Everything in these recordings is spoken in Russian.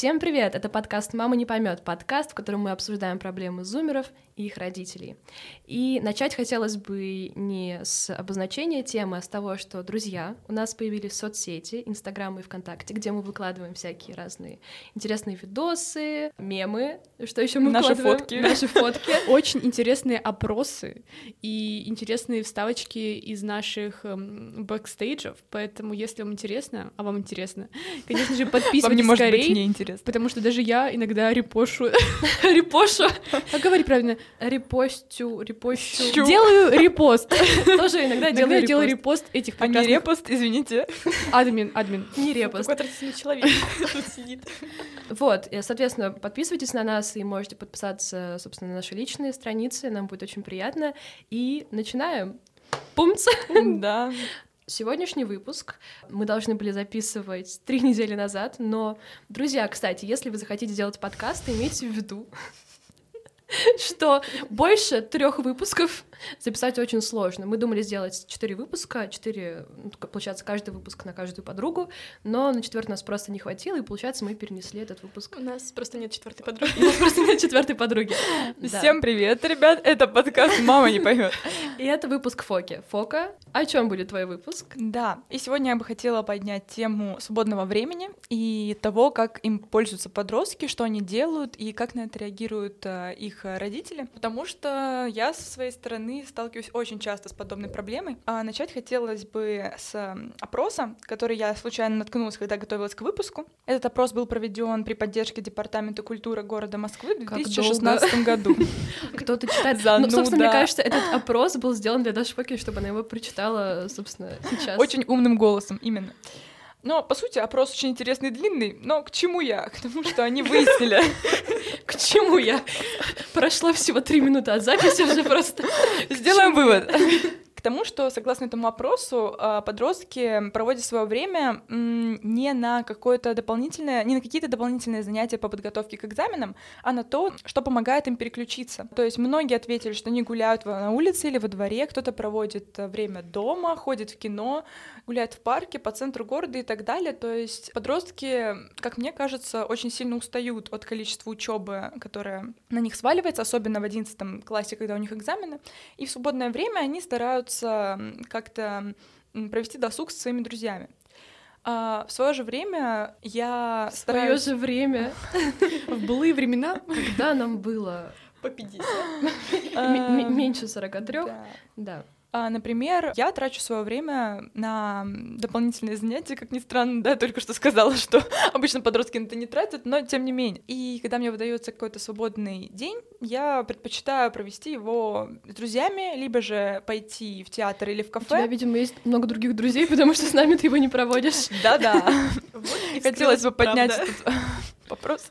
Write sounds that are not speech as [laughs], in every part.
Всем привет! Это подкаст «Мама не поймет», подкаст, в котором мы обсуждаем проблемы зумеров и их родителей. И начать хотелось бы не с обозначения темы, а с того, что, друзья, у нас появились соцсети, Инстаграм и ВКонтакте, где мы выкладываем всякие разные интересные видосы, мемы, что еще мы Наши выкладываем? фотки. [laughs] Наши фотки. Очень интересные опросы и интересные вставочки из наших эм, бэкстейджев, поэтому если вам интересно, а вам интересно, конечно же, [laughs] подписывайтесь Вам неинтересно. потому что даже я иногда репошу. [laughs] Репошу. Как говорить правильно? Репостю, репощу. Чу. Делаю репост. [laughs] Тоже иногда делаю я делаю репост. репост этих А не прекрасных... репост, извините. Админ, админ. Не репост. Какой отвратительный человек [laughs] тут сидит. Вот, и, соответственно, подписывайтесь на нас и можете подписаться, собственно, на наши личные страницы, нам будет очень приятно. И начинаем. Пумц! Да. Сегодняшний выпуск. Мы должны были записывать три [laughs] недели назад, но, друзья, кстати, если вы захотите сделать подкаст, имейте в виду, [laughs] что больше трех выпусков записать очень сложно. Мы думали сделать четыре выпуска, четыре, ну, получается, каждый выпуск на каждую подругу, но на четвертый нас просто не хватило, и, получается, мы перенесли этот выпуск. У нас просто нет четвертой [laughs] подруги. У нас просто нет четвертой подруги. [laughs] Всем привет, ребят. Это подкаст «Мама не поймет». И это выпуск Фоки. Фока, о чем будет твой выпуск? Да, и сегодня я бы хотела поднять тему свободного времени и того, как им пользуются подростки, что они делают и как на это реагируют э, их родители, потому что я со своей стороны сталкиваюсь очень часто с подобной проблемой. А начать хотелось бы с опроса, который я случайно наткнулась, когда готовилась к выпуску. Этот опрос был проведен при поддержке Департамента культуры города Москвы в Как 2016 году. [laughs] Кто-то читает. Ну, собственно, мне кажется, этот опрос был сделан для Даши Фоки, чтобы она его прочитала, собственно, сейчас. Очень умным голосом, именно. Но, по сути, опрос очень интересный и длинный, но к чему я? К тому, что они выяснили. [laughs] К чему я? Прошло всего три минуты от записи уже просто. Сделаем вывод. К тому, что, согласно этому опросу, а, подростки проводят свое время не на какое-то дополнительное, не на какие-то дополнительные занятия по подготовке к экзаменам, а на то, что помогает им переключиться. То есть многие ответили, что они гуляют на улице или во дворе, кто-то проводит а, время дома, ходит в кино, гуляет в парке, по центру города и так далее. То есть подростки, как мне кажется, очень сильно устают от количества учебы, которая на них сваливается, особенно в 11 классе, когда у них экзамены. И в свободное время они стараются м, как-то провести досуг со своими друзьями. А, в свое же время я В стараюсь... же время, [laughs] В былые времена когда нам было По 50. м- м- меньше 43, Да. А, например, я трачу свое время на дополнительные занятия, как ни странно, да, только что сказала, что [laughs] обычно подростки на это не тратят, но тем не менее. И когда мне выдается какой-то свободный день, я предпочитаю провести его с друзьями, либо же пойти в театр или в У тебя, кафе. видимо, есть много других друзей, потому что с нами ты его не проводишь. Да-да. [laughs] Хотелось бы поднять этот [laughs] вопрос.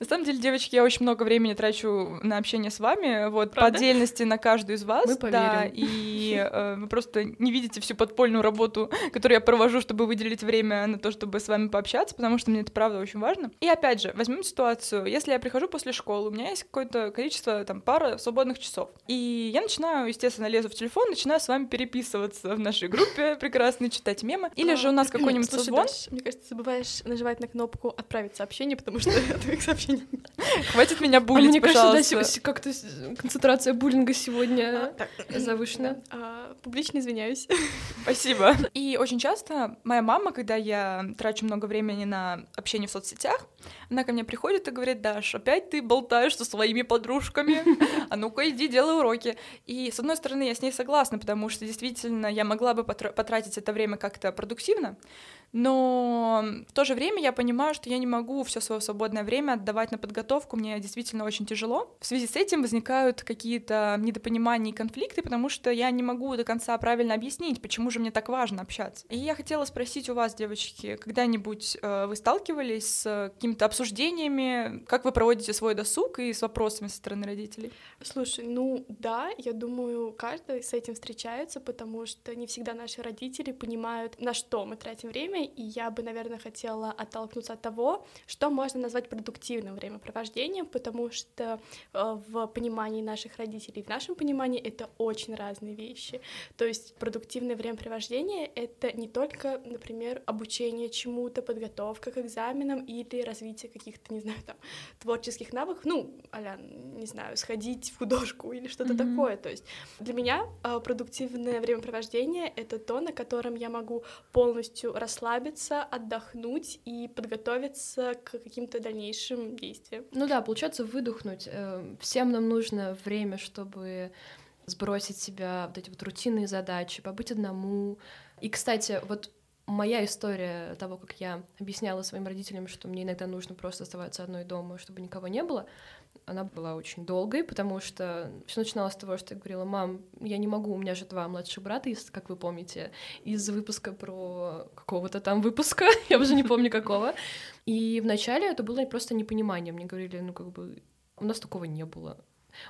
На самом деле, девочки, я очень много времени трачу на общение с вами, вот, по Правда? отдельности на каждую из вас. Мы да, и э, вы просто не видите всю подпольную работу, которую я провожу, чтобы выделить время на то, чтобы с вами пообщаться, потому что мне это правда очень важно. И опять же, возьмем ситуацию, если я прихожу после школы, у меня есть какое-то количество, там, пара свободных часов, и я начинаю, естественно, лезу в телефон, начинаю с вами переписываться в нашей группе прекрасно, читать мемы, или же у нас какой-нибудь созвон, мне кажется, забываешь нажимать на кнопку «Отправить сообщение», потому что [laughs] твоих сообщений нет. [laughs] хватит меня А булить, мне кажется, да, пожалуйста. как-то концентрация буллинга сегодня Так, завышена. а, Публично извиняюсь. [laughs] Спасибо. И очень часто моя мама, когда я трачу много времени на общение в соцсетях, она ко мне приходит и говорит, Даш, опять ты болтаешь со своими подружками, а ну-ка иди делай уроки. И с одной стороны я с ней согласна, потому что действительно я могла бы потра- потратить это время как-то продуктивно, но в то же время я понимаю, что я не могу все свое свободное время отдавать на подготовку, мне действительно очень тяжело. В связи с этим возникают какие-то недопонимания и конфликты, потому что я не могу до конца правильно объяснить, почему же мне так важно общаться. И я хотела спросить у вас, девочки, когда-нибудь э, вы сталкивались с какими-то обсуждениями, как вы проводите свой досуг и с вопросами со стороны родителей? Слушай, ну да, я думаю, каждый с этим встречается, потому что не всегда наши родители понимают, на что мы тратим время, и я бы, наверное, хотела оттолкнуться от того, что можно назвать продуктивным времяпровождением, потому что э, в понимании наших родителей, в нашем понимании это очень разные вещи. То есть продуктивное времяпровождение — это не только, например, обучение чему-то, подготовка к экзаменам или развитие каких-то, не знаю, там, творческих навыков, ну, а не знаю, сходить в художку или что-то mm-hmm. такое. То есть для меня э, продуктивное времяпровождение — это то, на котором я могу полностью расслабиться, отдохнуть и подготовиться к каким-то дальнейшим действиям. Ну да, получается выдохнуть. Э, всем нам нужно время, чтобы сбросить себя вот эти вот рутинные задачи, побыть одному. И, кстати, вот моя история того, как я объясняла своим родителям, что мне иногда нужно просто оставаться одной дома, чтобы никого не было, она была очень долгой, потому что все начиналось с того, что я говорила, мам, я не могу, у меня же два младших брата, как вы помните, из выпуска про какого-то там выпуска, [laughs] я уже не помню какого. И вначале это было просто непонимание. Мне говорили, ну как бы у нас такого не было.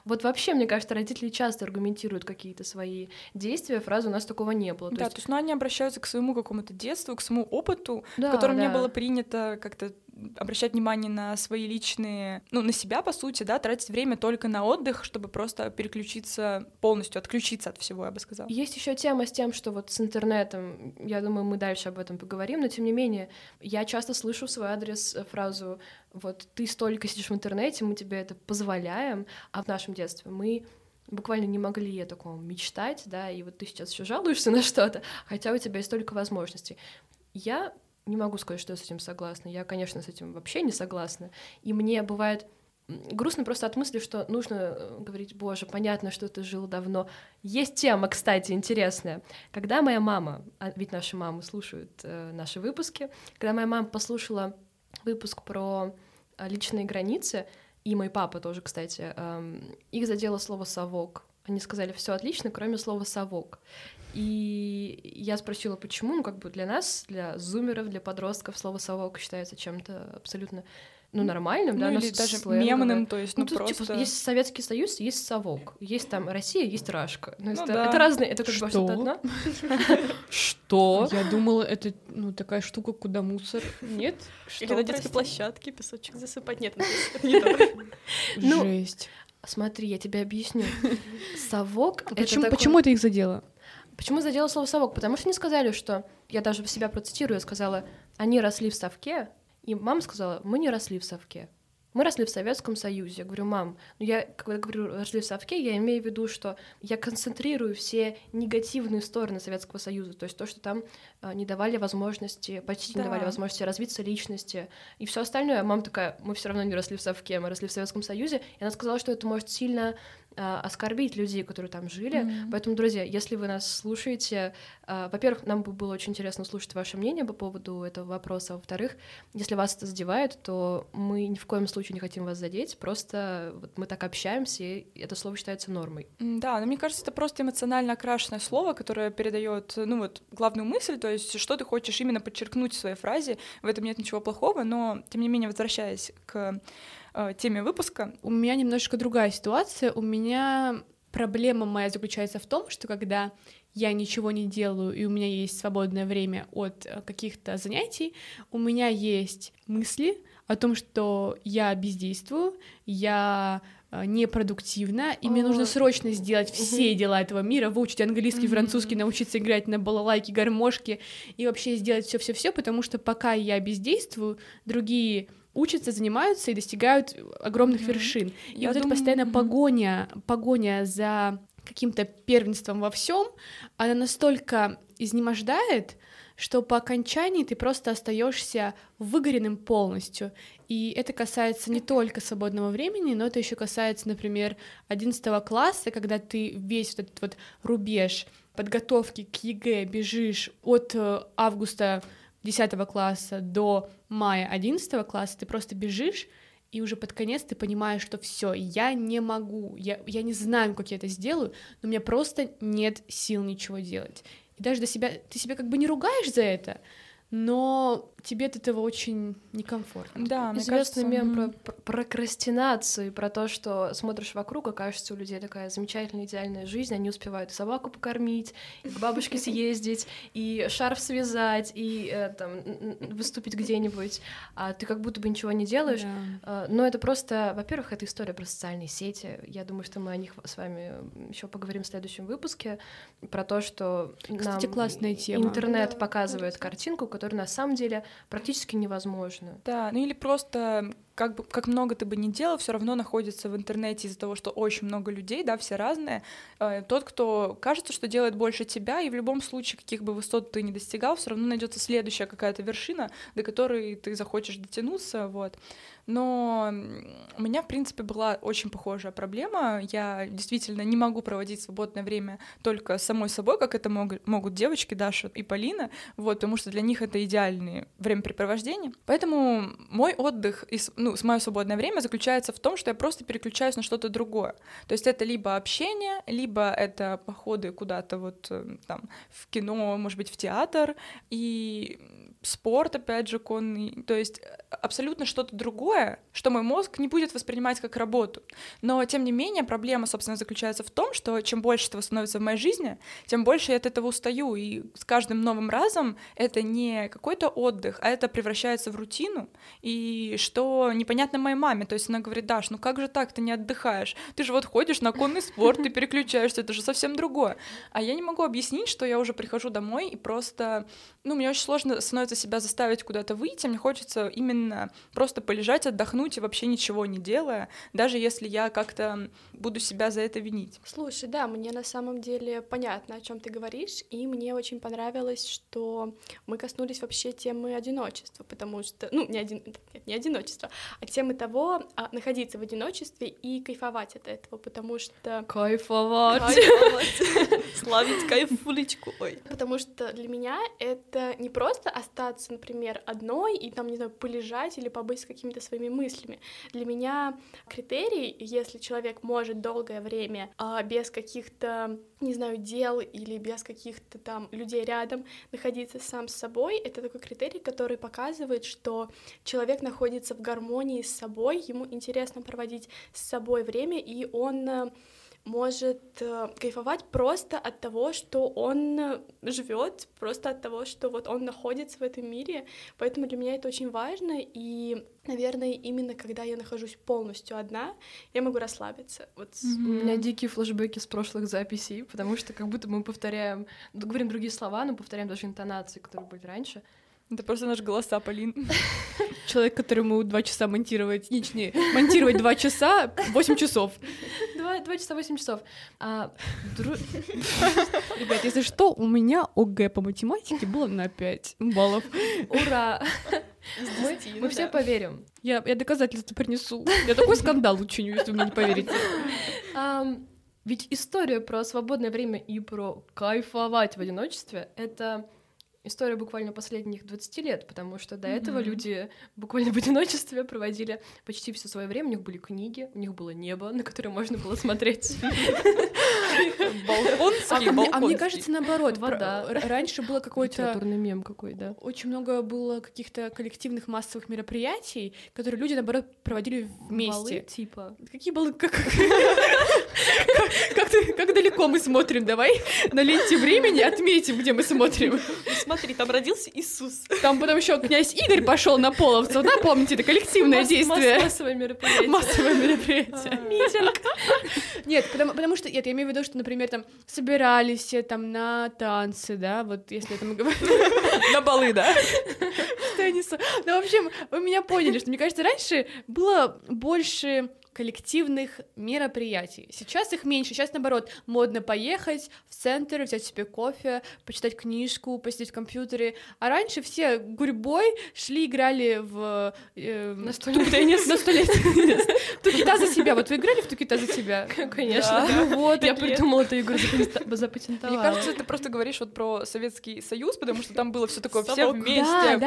Вот вообще, мне кажется, родители часто аргументируют какие-то свои действия, фразу «у нас такого не было». То да, есть... то есть ну, они обращаются к своему какому-то детству, к своему опыту, да, в котором да. не было принято как-то обращать внимание на свои личные, ну, на себя, по сути, да, тратить время только на отдых, чтобы просто переключиться полностью, отключиться от всего, я бы сказала. Есть еще тема с тем, что вот с интернетом, я думаю, мы дальше об этом поговорим, но тем не менее, я часто слышу в свой адрес фразу вот ты столько сидишь в интернете, мы тебе это позволяем, а в нашем детстве мы буквально не могли о таком мечтать, да, и вот ты сейчас еще жалуешься на что-то, хотя у тебя есть столько возможностей. Я не могу сказать, что я с этим согласна. Я, конечно, с этим вообще не согласна. И мне бывает грустно просто от мысли, что нужно э, говорить, боже, понятно, что ты жил давно. Есть тема, кстати, интересная. Когда моя мама, а ведь наши мамы слушают э, наши выпуски, когда моя мама послушала выпуск про э, личные границы, и мой папа тоже, кстати, э, их задело слово «совок». Они сказали, все отлично, кроме слова «совок». И я спросила, почему, ну, как бы для нас, для зумеров, для подростков слово «совок» считается чем-то абсолютно ну, нормальным, ну, да, или даже сленговое. мемным, то есть, ну, ну тут, типа, просто... Типа, есть Советский Союз, есть совок, есть там Россия, есть Рашка. Ну, ну это, да. это разные, это как бы что-то одно. [laughs] Что? Я думала, это, ну, такая штука, куда мусор. Нет? Или на детской площадке песочек засыпать. Нет, [laughs] ну, Жесть. Смотри, я тебе объясню. Совок — почему, это Почему это их задело? Почему задело слово «совок»? Потому что они сказали, что... Я даже себя процитирую, сказала, они росли в совке, и мама сказала, мы не росли в совке. Мы росли в Советском Союзе. Я говорю, мам, ну я, когда говорю росли в совке, я имею в виду, что я концентрирую все негативные стороны Советского Союза, то есть то, что там э, не давали возможности, почти да. не давали возможности развиться личности и все остальное. Мама такая, мы все равно не росли в совке, мы росли в Советском Союзе, и она сказала, что это может сильно а, оскорбить людей, которые там жили. Mm-hmm. Поэтому, друзья, если вы нас слушаете, а, во-первых, нам бы было очень интересно услышать ваше мнение по поводу этого вопроса. Во-вторых, если вас это задевает, то мы ни в коем случае не хотим вас задеть, просто вот мы так общаемся, и это слово считается нормой. Да, но мне кажется, это просто эмоционально окрашенное слово, которое передает, ну вот, главную мысль, то есть что ты хочешь именно подчеркнуть в своей фразе, в этом нет ничего плохого, но, тем не менее, возвращаясь к э, теме выпуска. У меня немножко другая ситуация. У меня проблема моя заключается в том, что когда я ничего не делаю, и у меня есть свободное время от э, каких-то занятий, у меня есть мысли о том, что я бездействую, я э, непродуктивна, и мне нужно срочно сделать все дела этого мира, выучить английский, французский, научиться играть на балалайке, гармошке и вообще сделать все, все, все, потому что пока я бездействую, другие учатся, занимаются и достигают огромных mm-hmm. вершин. И Я вот думаю... эта постоянная mm-hmm. погоня, погоня за каким-то первенством во всем, она настолько изнемождает, что по окончании ты просто остаешься выгоренным полностью. И это касается не только свободного времени, но это еще касается, например, 11 класса, когда ты весь вот этот вот рубеж подготовки к ЕГЭ бежишь от э, августа 10 класса до мая 11 класса, ты просто бежишь, и уже под конец ты понимаешь, что все, я не могу, я, я не знаю, как я это сделаю, но у меня просто нет сил ничего делать. И даже до себя, ты себя как бы не ругаешь за это, но тебе от этого очень некомфортно. Да, известный кажется... мем про, про прокрастинацию, про то, что смотришь вокруг, и кажется, у людей такая замечательная, идеальная жизнь, они успевают собаку покормить, и к бабушке съездить, и шарф связать, и э, там выступить где-нибудь, а ты как будто бы ничего не делаешь. Да. Но это просто, во-первых, это история про социальные сети. Я думаю, что мы о них с вами еще поговорим в следующем выпуске про то, что Кстати, нам классная тема. интернет да, показывает картинку, которые на самом деле практически невозможны. Да, ну или просто как, бы, как много ты бы ни делал, все равно находится в интернете из-за того, что очень много людей, да, все разные. Э, тот, кто кажется, что делает больше тебя, и в любом случае, каких бы высот ты не достигал, все равно найдется следующая какая-то вершина, до которой ты захочешь дотянуться, вот. Но у меня, в принципе, была очень похожая проблема. Я действительно не могу проводить свободное время только самой собой, как это могут, могут девочки Даша и Полина, вот, потому что для них это идеальные времяпрепровождения. Поэтому мой отдых, и, ну, с мое свободное время заключается в том, что я просто переключаюсь на что-то другое. То есть это либо общение, либо это походы куда-то вот э, там в кино, может быть, в театр, и спорт, опять же, конный, то есть э, абсолютно что-то другое, что мой мозг не будет воспринимать как работу. Но, тем не менее, проблема, собственно, заключается в том, что чем больше этого становится в моей жизни, тем больше я от этого устаю, и с каждым новым разом это не какой-то отдых, а это превращается в рутину, и что непонятно моей маме, то есть она говорит, Даш, ну как же так, ты не отдыхаешь, ты же вот ходишь на конный спорт, ты переключаешься, это же совсем другое. А я не могу объяснить, что я уже прихожу домой и просто, ну, мне очень сложно становится себя заставить куда-то выйти, мне хочется именно просто полежать, отдохнуть и вообще ничего не делая, даже если я как-то буду себя за это винить. Слушай, да, мне на самом деле понятно, о чем ты говоришь, и мне очень понравилось, что мы коснулись вообще темы одиночества, потому что, ну, не, один, нет, не одиночество, а темы того, а, находиться в одиночестве и кайфовать от этого, потому что... Кайфовать! [laughs] Славить кайфулечку, ой. Потому что для меня это не просто остаться остаться, например, одной и там, не знаю, полежать или побыть с какими-то своими мыслями. Для меня критерий, если человек может долгое время а, без каких-то, не знаю, дел или без каких-то там людей рядом находиться сам с собой, это такой критерий, который показывает, что человек находится в гармонии с собой, ему интересно проводить с собой время, и он может э, кайфовать просто от того, что он э, живет, просто от того, что вот он находится в этом мире. Поэтому для меня это очень важно. И, наверное, именно когда я нахожусь полностью одна, я могу расслабиться. Вот mm-hmm. У меня дикие флешбеки с прошлых записей, потому что как будто мы повторяем, говорим другие слова, но повторяем даже интонации, которые были раньше. Это просто наш голоса, Полин. [laughs] Человек, которому два часа монтировать, не, не, монтировать два часа, восемь часов. Два, два часа, восемь часов. А, дру... Ребят, если что, у меня ОГЭ по математике было на 5 баллов. Ура! Мы, мы да. все поверим. Я, я доказательства принесу. Я такой скандал учиню, если вы мне не поверите. Um, ведь история про свободное время и про кайфовать в одиночестве — это история буквально последних 20 лет, потому что до mm-hmm. этого люди буквально в одиночестве проводили почти все свое время. У них были книги, у них было небо, на которое можно было смотреть. Балконский, а, а мне кажется, наоборот, вода. Раньше было какой-то... Литературный мем какой, да. Очень много было каких-то коллективных массовых мероприятий, которые люди, наоборот, проводили вместе. типа? Какие было... Как далеко мы смотрим? Давай на ленте времени отметим, где мы смотрим смотри, там родился Иисус. Там потом еще князь Игорь пошел на половцев, да, помните, это коллективное действие. Массовое мероприятие. Массовое мероприятие. А. Митинг. Нет, потому, потому что, нет, я имею в виду, что, например, там собирались все там на танцы, да, вот если это мы говорим. На балы, да? Несу? Ну, в общем, вы меня поняли, что, мне кажется, раньше было больше коллективных мероприятий. Сейчас их меньше, сейчас наоборот, модно поехать в центр, взять себе кофе, почитать книжку, посидеть в компьютере. А раньше все гурьбой шли, играли в... Э, настольный теннис. Настольный теннис. Тукита за себя. Вот вы играли в Тукита за себя? [laughs] Конечно. Ну вот, я придумала эту игру, [laughs] запатентовала. Мне кажется, ты просто говоришь вот про Советский Союз, потому что там было все такое, все вместе.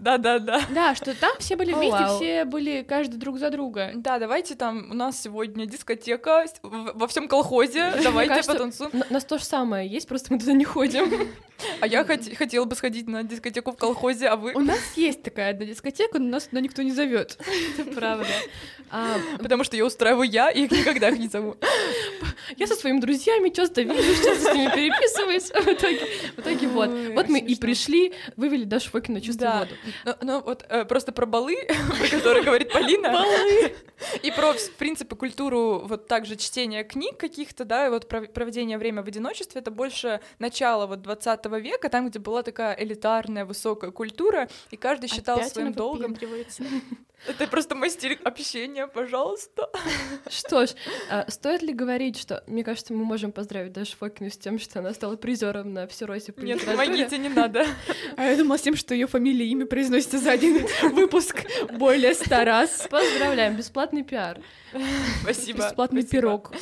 Да-да-да. Да, что там все были вместе, все были каждый друг за друга. Да, давайте там там у нас сегодня дискотека во всем колхозе, давайте кажется, потанцуем. У нас то же самое есть, просто мы туда не ходим. [laughs] А я хот- хотела бы сходить на дискотеку в колхозе, а вы? У нас есть такая одна дискотека, но нас туда никто не зовет. [laughs] Это правда. А, потому что я устраиваю я, и их никогда не зову. [laughs] Я со своими друзьями часто вижу, часто с ними переписываюсь. В итоге, в итоге вот. Вот мы и пришли, вывели Дашу Фокину чистую воду. Но, вот э, просто про балы, про которые говорит Полина. Балы. И про в принципе, культуру вот также чтения книг каких-то, да, и вот проведение времени в одиночестве, это больше начало вот 20 века, там, где была такая элитарная высокая культура, и каждый считал Опять своим долгом. [laughs] Это просто мой стиль общения, пожалуйста. [laughs] Что ж, а, стоит ли говорить, что, мне кажется, мы можем поздравить Дашу Фокину с тем, что она стала призером на Всероссии по Нет, помогите, не надо. А я думала с тем, что ее фамилия и имя произносится за один [laughs] выпуск более ста раз. Поздравляем, бесплатный пиар. [laughs] Спасибо. Бесплатный пирог.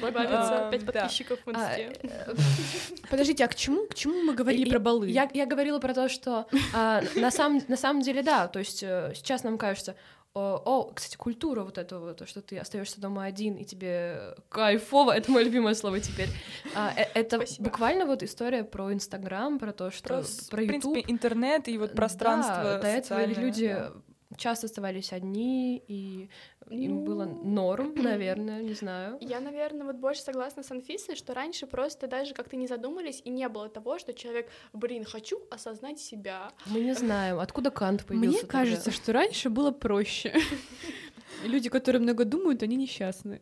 Добавится пять подписчиков в а, инсте. Э, [laughs] подождите, а к чему, к чему мы говорили про балы? Я, я говорила про то, что а, на, самом, на самом деле, да, то есть э, сейчас нам кажется, о, кстати, культура вот этого, то, что ты остаешься дома один, и тебе кайфово, [laughs] это мое любимое слово теперь. А, э, это Спасибо. буквально вот история про Инстаграм, про то, что про, про YouTube. В принципе, интернет и вот пространство да, до этого люди да. Часто оставались одни, и им было ну, норм, [clears throat] наверное, не знаю. Я, наверное, вот больше согласна с Анфисой, что раньше просто даже как-то не задумались, и не было того, что человек, блин, хочу осознать себя. Мы не знаем, откуда Кант появился. Мне тогда? кажется, что раньше было проще. [laughs] Люди, которые много думают, они несчастны.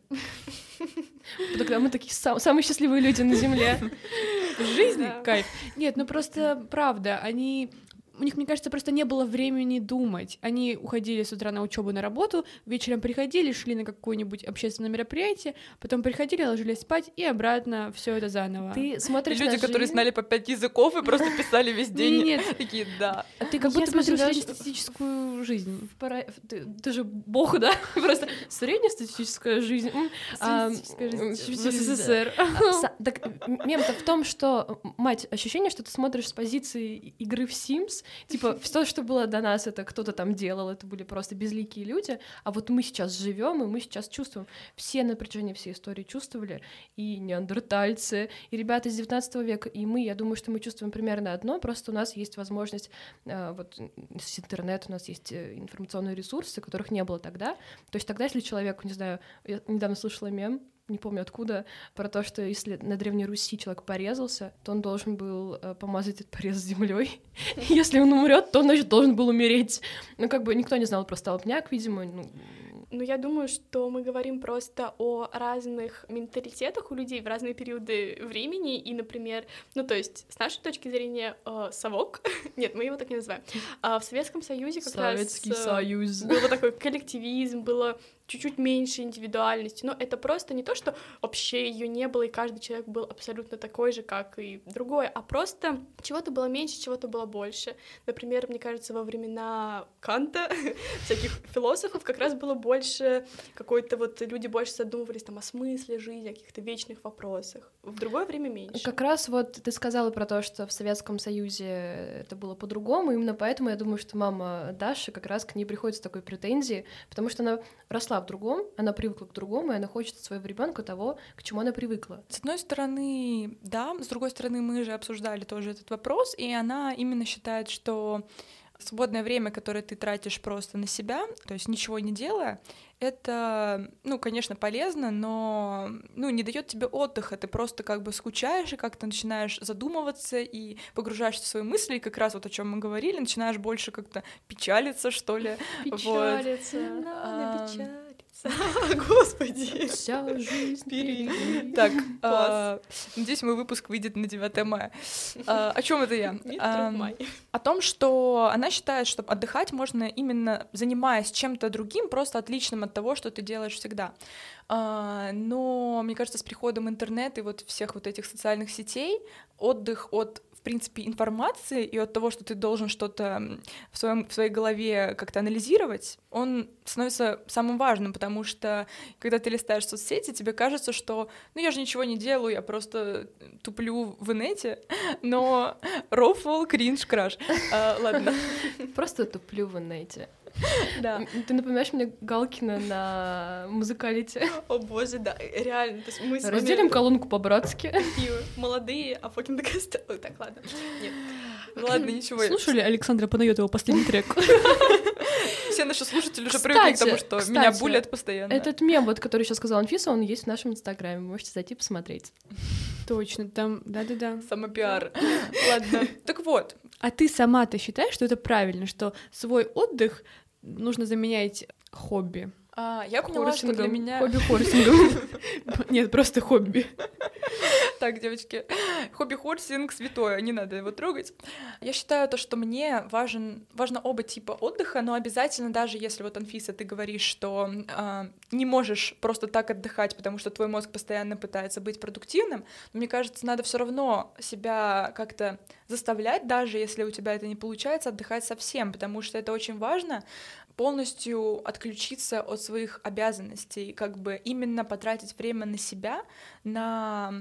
Тогда мы такие самые счастливые люди на Земле. [laughs] Жизнь кайф. Нет, ну просто правда, они у них, мне кажется, просто не было времени думать. Они уходили с утра на учебу на работу, вечером приходили, шли на какое-нибудь общественное мероприятие, потом приходили, ложились спать и обратно все это заново. Ты смотришь и люди, на которые жизнь... знали по пять языков и просто писали весь день. Нет, [laughs] такие, да. А ты как будто бы живешь среднестатистическую жизнь. Ты же бог, да? [laughs] Просто среднестатистическая жизнь. Среднестатистическая жизнь в СССР. [laughs] Так мем-то в том, что, мать, ощущение, что ты смотришь с позиции игры в Sims, Типа, [laughs] все, что было до нас, это кто-то там делал, это были просто безликие люди, а вот мы сейчас живем, и мы сейчас чувствуем. Все на протяжении всей истории чувствовали, и неандертальцы, и ребята из 19 века, и мы, я думаю, что мы чувствуем примерно одно, просто у нас есть возможность, э, вот с интернет у нас есть э, информационные ресурсы, которых не было тогда. То есть тогда, если человек, не знаю, я недавно слышала мем, не помню откуда, про то, что если на Древней Руси человек порезался, то он должен был э, помазать этот порез землей. [laughs] если он умрет, то он, значит, должен был умереть. Ну, как бы никто не знал про столбняк, видимо, ну, ну, я думаю, что мы говорим просто о разных менталитетах у людей в разные периоды времени, и, например, ну, то есть, с нашей точки зрения, э, совок, [laughs] нет, мы его так не называем, а в Советском Союзе как Советский раз... Э, Союз. Был такой коллективизм, было чуть-чуть меньше индивидуальности, но это просто не то, что вообще ее не было, и каждый человек был абсолютно такой же, как и другой, а просто чего-то было меньше, чего-то было больше. Например, мне кажется, во времена Канта, [laughs] всяких философов, как раз было больше какой-то вот, люди больше задумывались там о смысле жизни, о каких-то вечных вопросах. В другое время меньше. Как раз вот ты сказала про то, что в Советском Союзе это было по-другому, именно поэтому я думаю, что мама Даши как раз к ней приходит с такой претензией, потому что она росла в другом, она привыкла к другому, и она хочет от своего ребенка того, к чему она привыкла. С одной стороны, да, с другой стороны, мы же обсуждали тоже этот вопрос, и она именно считает, что свободное время, которое ты тратишь просто на себя, то есть ничего не делая, это, ну, конечно, полезно, но, ну, не дает тебе отдыха, ты просто как бы скучаешь и как-то начинаешь задумываться и погружаешься в свои мысли, и как раз вот о чем мы говорили, начинаешь больше как-то печалиться, что ли. [laughs] Печалиться, вот. надо печалиться. [laughs] Господи. Вся жизнь впереди. Так, а, надеюсь, мой выпуск выйдет на 9 мая. А, о чем это я? О том, что она считает, что отдыхать можно именно занимаясь чем-то другим, просто отличным от того, что ты делаешь всегда. А, но мне кажется, с приходом интернета и вот всех вот этих социальных сетей отдых от принципе, информации и от того, что ты должен что-то в, своем, в своей голове как-то анализировать, он становится самым важным, потому что когда ты листаешь соцсети, тебе кажется, что ну я же ничего не делаю, я просто туплю в инете, [laughs] но рофл, кринж, краш. Ладно. Просто туплю в инете. [laughs] Да. Ты напоминаешь мне Галкина на музыкалите. О боже, да, реально. То есть мы Разделим колонку по-братски. Такие молодые, а fucking the Так, ладно. Нет. Ну ладно, ничего. Слушали Александра Панайотова последний трек? [laughs] Все наши слушатели уже привыкли к тому, что меня булят постоянно. Этот мем, вот, который сейчас сказал Анфиса, он есть в нашем инстаграме. Можете зайти посмотреть. Точно, там, да-да-да. Самопиар. Ладно. Так вот. А ты сама-то считаешь, что это правильно, что свой отдых нужно заменять хобби? А, я поняла, что для меня... Хобби [laughs] хорсингом. Нет, просто хобби. Так, девочки, хобби-хорсинг святое, не надо его трогать. Я считаю то, что мне важен, важно оба типа отдыха, но обязательно даже если вот, Анфиса, ты говоришь, что а, не можешь просто так отдыхать, потому что твой мозг постоянно пытается быть продуктивным, но мне кажется, надо все равно себя как-то заставлять, даже если у тебя это не получается, отдыхать совсем, потому что это очень важно, полностью отключиться от своих обязанностей, как бы именно потратить время на себя, на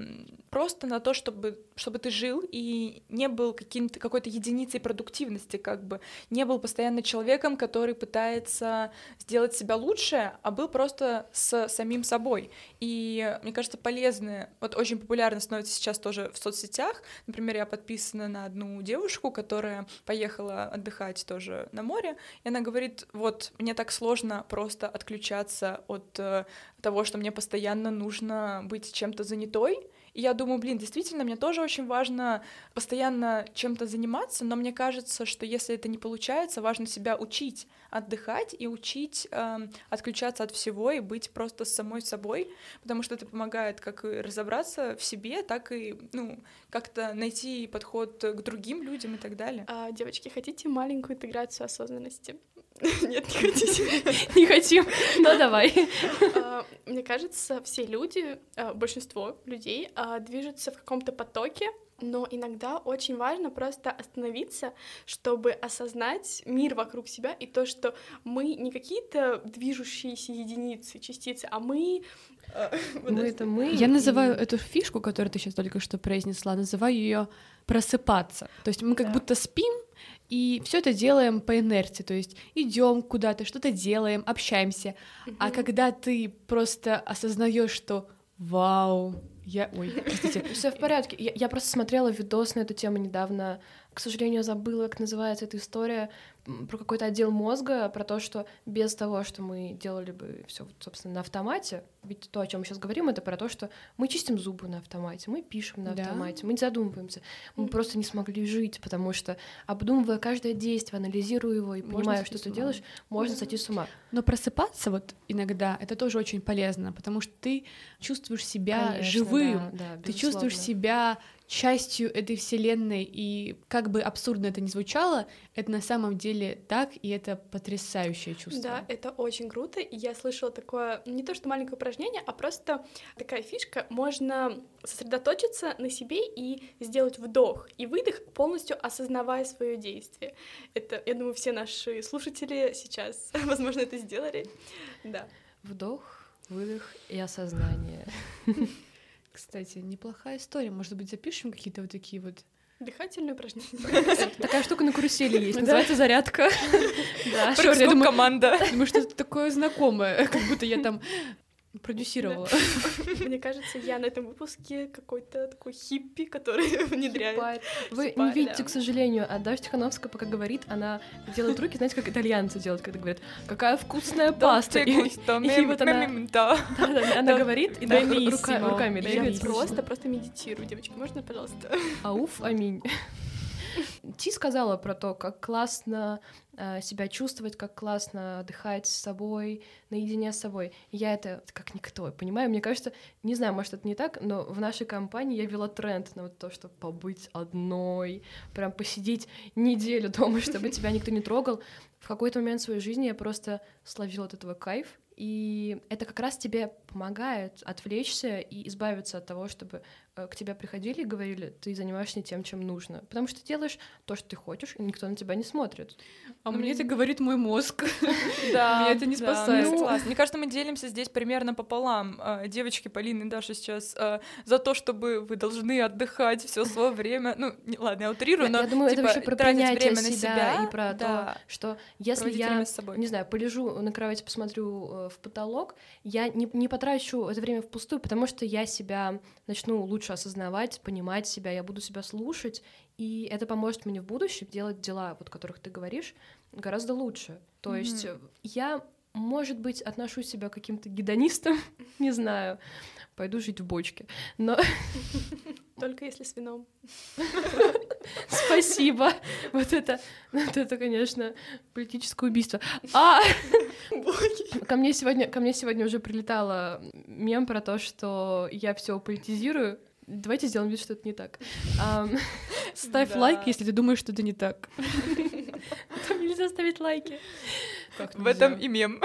просто на то, чтобы, чтобы ты жил и не был каким-то, какой-то единицей продуктивности, как бы не был постоянно человеком, который пытается сделать себя лучше, а был просто с самим собой. И мне кажется, полезно, вот очень популярно становится сейчас тоже в соцсетях. Например, я подписана на одну девушку, которая поехала отдыхать тоже на море, и она говорит, вот, мне так сложно просто отключаться от э, того, что мне постоянно нужно быть чем-то занятой. И я думаю, блин, действительно, мне тоже очень важно постоянно чем-то заниматься, но мне кажется, что если это не получается, важно себя учить отдыхать и учить эм, отключаться от всего и быть просто самой собой, потому что это помогает как разобраться в себе, так и, ну, как-то найти подход к другим людям и так далее. А, девочки, хотите маленькую интеграцию осознанности? [laughs] Нет, не хотите. [laughs] Не хотим, но давай. А, Мне кажется, все люди, а, большинство людей а, движутся в каком-то потоке, но иногда очень важно просто остановиться, чтобы осознать мир вокруг себя и то, что мы не какие-то движущиеся единицы, частицы, а мы... [laughs] Мы это мы. Я называю эту фишку, которую ты сейчас только что произнесла, называю ее просыпаться. То есть мы как будто спим и все это делаем по инерции, то есть идем куда-то, что-то делаем, общаемся. А Мгм. когда ты просто осознаешь, что вау, я, ой, простите, Все в порядке. Я, я просто смотрела видос на эту тему недавно. К сожалению, забыла, как называется эта история про какой-то отдел мозга, про то, что без того, что мы делали бы все, собственно, на автомате, ведь то, о чем мы сейчас говорим, это про то, что мы чистим зубы на автомате, мы пишем на Да. автомате, мы не задумываемся. Мы просто не смогли жить, потому что, обдумывая каждое действие, анализируя его и Можно понимая, что ты делаешь, можно Мгм. сойти с ума. Но просыпаться вот иногда это тоже очень полезно, потому что ты чувствуешь себя Конечно, живым, да, да, ты чувствуешь себя частью этой вселенной, и как бы абсурдно это ни звучало, это на самом деле так, и это потрясающее чувство. Да, это очень круто. И я слышала такое, не то что маленькое упражнение, а просто такая фишка. Можно сосредоточиться на себе и сделать вдох и выдох, полностью осознавая свое действие. Это, я думаю, все наши слушатели сейчас, [laughs] возможно, это сделали. Да. Вдох, выдох и осознание. [laughs] Кстати, неплохая история. Может быть, запишем какие-то вот такие вот. Дыхательные упражнения. [laughs] Такая штука на карусели есть, называется зарядка. [laughs] Да. Команда. Думаю, что это такое знакомое, [laughs] как будто я там продюсировала. [laughs] Мне кажется, я на этом выпуске какой-то такой хиппи, который [laughs] внедряет. Вы не видите, к сожалению, а Даша Тихановская пока говорит, она делает руки, знаете, как итальянцы делают, когда говорят, какая вкусная паста. И- вот она- она говорит, и руками Я просто, просто медитирую, девочки, можно, пожалуйста? Ауф, аминь. Ти сказала про то, как классно э, себя чувствовать, как классно отдыхать с собой, наедине с собой. Я это как никто, понимаю? Мне кажется, не знаю, может, это не так, но в нашей компании я вела тренд на вот то, что побыть одной, прям посидеть неделю дома, чтобы тебя никто не трогал. В какой-то момент своей жизни я просто словила от этого кайф, и это как раз тебе помогает отвлечься и избавиться от того, чтобы к тебе приходили и говорили, ты занимаешься не тем, чем нужно. Потому что ты делаешь то, что ты хочешь, и никто на тебя не смотрит. А мне это говорит мой мозг. [laughs] Да, Меня это не спасает. ну, согласна. Мне кажется, мы делимся здесь примерно пополам. А, Девочки, Полина и Даша сейчас а, за то, чтобы вы должны отдыхать все свое время. Ну, ладно, я утрирую, но я думаю, это типа, вообще про принятие себя, и про то, что если я, не знаю, полежу на кровати, посмотрю э, в потолок, я не, не потрачу это время впустую, потому что я себя начну лучше осознавать, понимать себя, я буду себя слушать, и это поможет мне в будущем делать дела, вот, которых ты говоришь, гораздо лучше. То Мгм. есть э, я, может быть, отношу себя к каким-то гедонистам, [laughs] не знаю, пойду жить в бочке, но [laughs] Только если с вином. [laughs] Спасибо. Вот это, вот это, конечно, политическое убийство. А ко мне сегодня, ко мне сегодня уже прилетало мем про то, что я все политизирую. Давайте сделаем вид, что это не так. [laughs] [laughs] Ставь Да. лайк, если ты думаешь, что это не так. [laughs] Там нельзя ставить лайки. Как В этом и мем.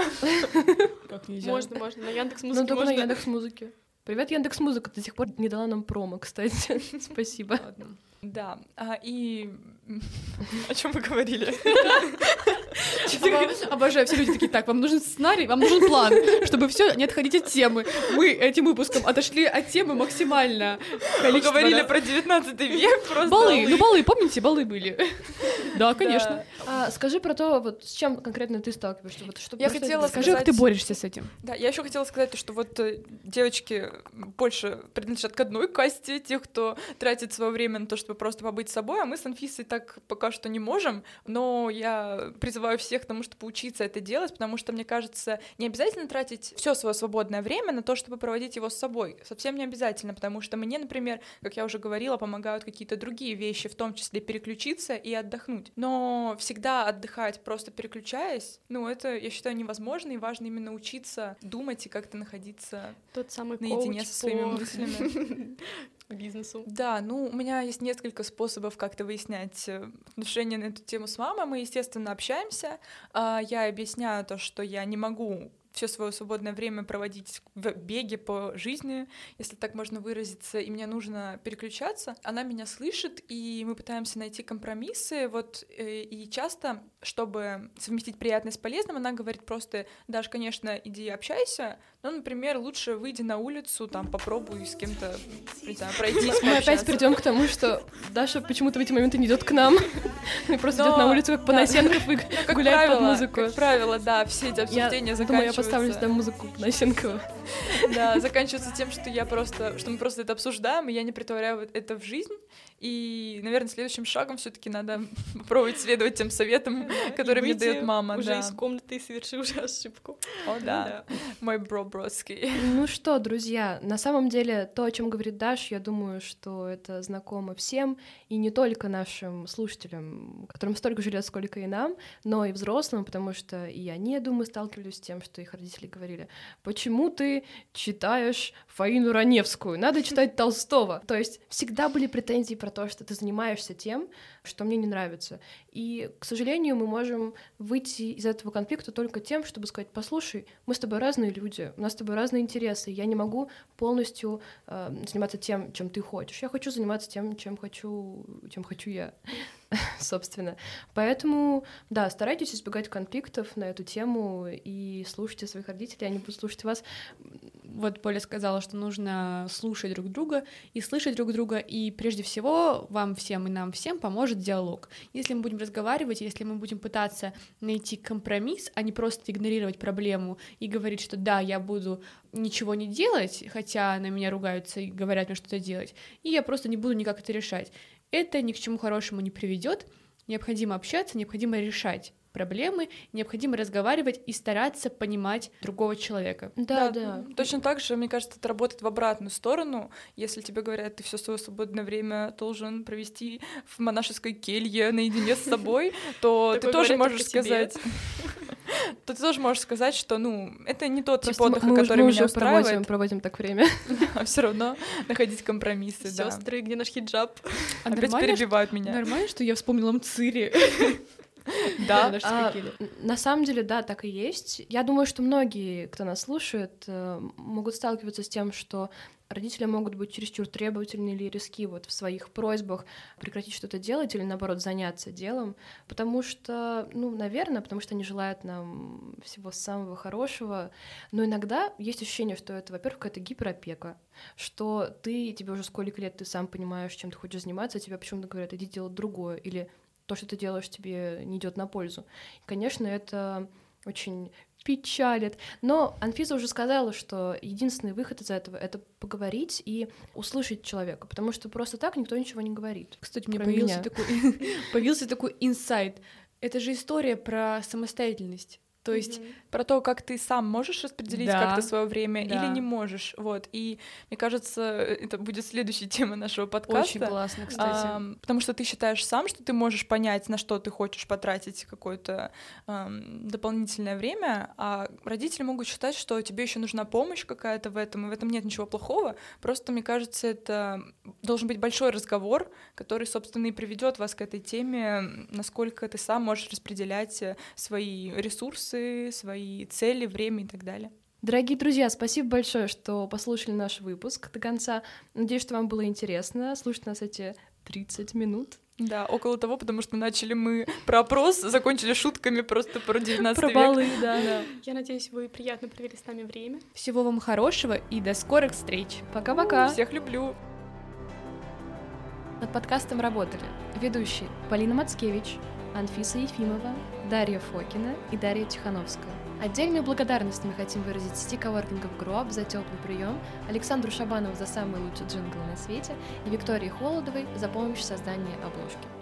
Как нельзя? Можно, можно. На Яндекс Ну, Музыке только на можно. Яндекс Музыке. Привет, Яндекс Музыка, до сих пор не дала нам промо, кстати. Спасибо. Ладно. Да, а, и [laughs] о чем вы говорили? Оба- Обожаю, все люди такие, так, вам нужен сценарий, вам нужен план, чтобы все не отходить от темы. Мы этим выпуском отошли от темы максимально. Мы говорили про 19 век просто. Балы, ну балы, помните, балы были? Да, конечно. А, скажи про то, вот с чем конкретно ты сталкиваешься. Вот, что, Я хотела? Скажи, как ты борешься с этим. Да, я еще хотела сказать, то, что вот э, девочки больше принадлежат к одной касте, тех, кто тратит свое время на то, чтобы просто побыть собой, а мы с Анфисой так пока что не можем, но я призываю всех к тому, чтобы учиться это делать, потому что, мне кажется, не обязательно тратить все свое свободное время на то, чтобы проводить его с собой. Совсем не обязательно, потому что мне, например, как я уже говорила, помогают какие-то другие вещи, в том числе переключиться и отдохнуть. Но всегда отдыхать, просто переключаясь, ну, это, я считаю, невозможно, и важно именно учиться думать и как-то находиться Тот самый наедине со своими по мыслями. [laughs] бизнесу. Да, ну, у меня есть несколько способов как-то выяснять э, отношения на эту тему с мамой. Мы, естественно, общаемся. А, Я объясняю то, что я не могу все свое свободное время проводить в беге по жизни, если так можно выразиться, и мне нужно переключаться. Она меня слышит, и мы пытаемся найти компромиссы. Вот э, и часто, чтобы совместить приятное с полезным, она говорит просто: Даш, конечно, иди общайся, но, например, лучше выйди на улицу, там попробуй с кем-то, не знаю, пройтись. Мы опять пообщаться». придем к тому, что Даша почему-то в эти моменты не идет к нам. [laughs] И просто идет на улицу, как. Панасенков, и Как гуляет под музыку. Как правило, да, все эти обсуждения заканчиваются... поставлю сюда музыку Панасенкова. [laughs] Да, заканчиваются тем, что я просто, что мы просто это обсуждаем, и я не притворяю это в жизнь. И, наверное, следующим шагом все-таки надо [laughs] попробовать следовать тем советам, [laughs] которые мне дает мама. Уже да. из комнаты и совершил уже ошибку. О, да. Мой бро бродский. Ну что, друзья, на самом деле то, о чем говорит Даш, я думаю, что это знакомо всем, и не только нашим слушателям, которым столько же лет, сколько и нам, но и взрослым, потому что и они, я думаю, сталкивались с тем, что их родители говорили, почему ты читаешь Фаину Раневскую, надо [laughs] читать Толстого. То есть всегда были претензии про то, что ты занимаешься тем, что мне не нравится. И, к сожалению, мы можем выйти из этого конфликта только тем, чтобы сказать, послушай, мы с тобой разные люди, у нас с тобой разные интересы, я не могу полностью э, заниматься тем, чем ты хочешь. Я хочу заниматься тем, чем хочу, чем хочу я, [laughs] собственно. Поэтому, да, старайтесь избегать конфликтов на эту тему и слушайте своих родителей, они будут слушать вас. Вот Поля сказала, что нужно слушать друг друга и слышать друг друга, и прежде всего вам всем и нам всем поможет диалог. Если мы будем разговаривать, если мы будем пытаться найти компромисс, а не просто игнорировать проблему и говорить, что да, я буду ничего не делать, хотя на меня ругаются и говорят мне что-то делать, и я просто не буду никак это решать. Это ни к чему хорошему не приведет. Необходимо общаться, необходимо решать проблемы, необходимо разговаривать и стараться понимать другого человека. Да, да. Точно так же, мне кажется, это работает в обратную сторону. Если тебе говорят, ты все свое свободное время должен провести в монашеской келье наедине с собой, [laughs] то ты тоже можешь сказать... [laughs] То ты тоже можешь сказать, что, ну, это не тот тип Просто мы- отдыха, мы, уже- который мы меня уже проводим, устраивает, проводим так время. [laughs] а все равно находить компромиссы, да. Сестры, где наш хиджаб? А Опять нормально, перебивают меня. Нормально, что я вспомнила Мцири. [laughs] Да, А, на самом деле, да, так и есть. Я думаю, что многие, кто нас слушает, э, могут сталкиваться с тем, что родители могут быть чересчур требовательны или риски вот в своих просьбах прекратить что-то делать или, наоборот, заняться делом, потому что, ну, наверное, потому что они желают нам всего самого хорошего, но иногда есть ощущение, что это, во-первых, какая-то гиперопека, что ты, тебе уже сколько лет, ты сам понимаешь, чем ты хочешь заниматься, а тебе почему-то говорят, иди делать другое, или то, что ты делаешь, тебе не идет на пользу. И, конечно, это очень печалит. Но Анфиса уже сказала, что единственный выход из этого — это поговорить и услышать человека, потому что просто так никто ничего не говорит. Кстати, мне появился меня. такой, [laughs] появился такой инсайт. Это же история про самостоятельность. То есть Мгм. Про то, как ты сам можешь распределить Да, как-то свое время да. или не можешь. Вот. И мне кажется, это будет следующей темой нашего подкаста. очень классно, кстати. Ам, потому что ты считаешь сам, что ты можешь понять, на что ты хочешь потратить какое-то ам, дополнительное время, а родители могут считать, что тебе еще нужна помощь какая-то в этом, и в этом нет ничего плохого. Просто, мне кажется, это должен быть большой разговор, который, собственно, и приведет вас к этой теме, насколько ты сам можешь распределять э, свои ресурсы, свои цели, время и так далее. Дорогие друзья, спасибо большое, что послушали наш выпуск до конца. Надеюсь, что вам было интересно слушать нас эти 30 минут. Да, около того, потому что начали мы про опрос, закончили шутками просто про 19 Про век. балы, да. [laughs] Я надеюсь, вы приятно провели с нами время. Всего вам хорошего и до скорых встреч. Пока-пока. Всех люблю. Над подкастом работали ведущие Полина Мацкевич, Анфиса Ефимова, Дарья Фокина и Дарья Тихановская. Отдельную благодарность мы хотим выразить сети коворкингов Груап за теплый прием, Александру Шабанову за самый лучший джингл на свете и Виктории Холодовой за помощь в создании обложки.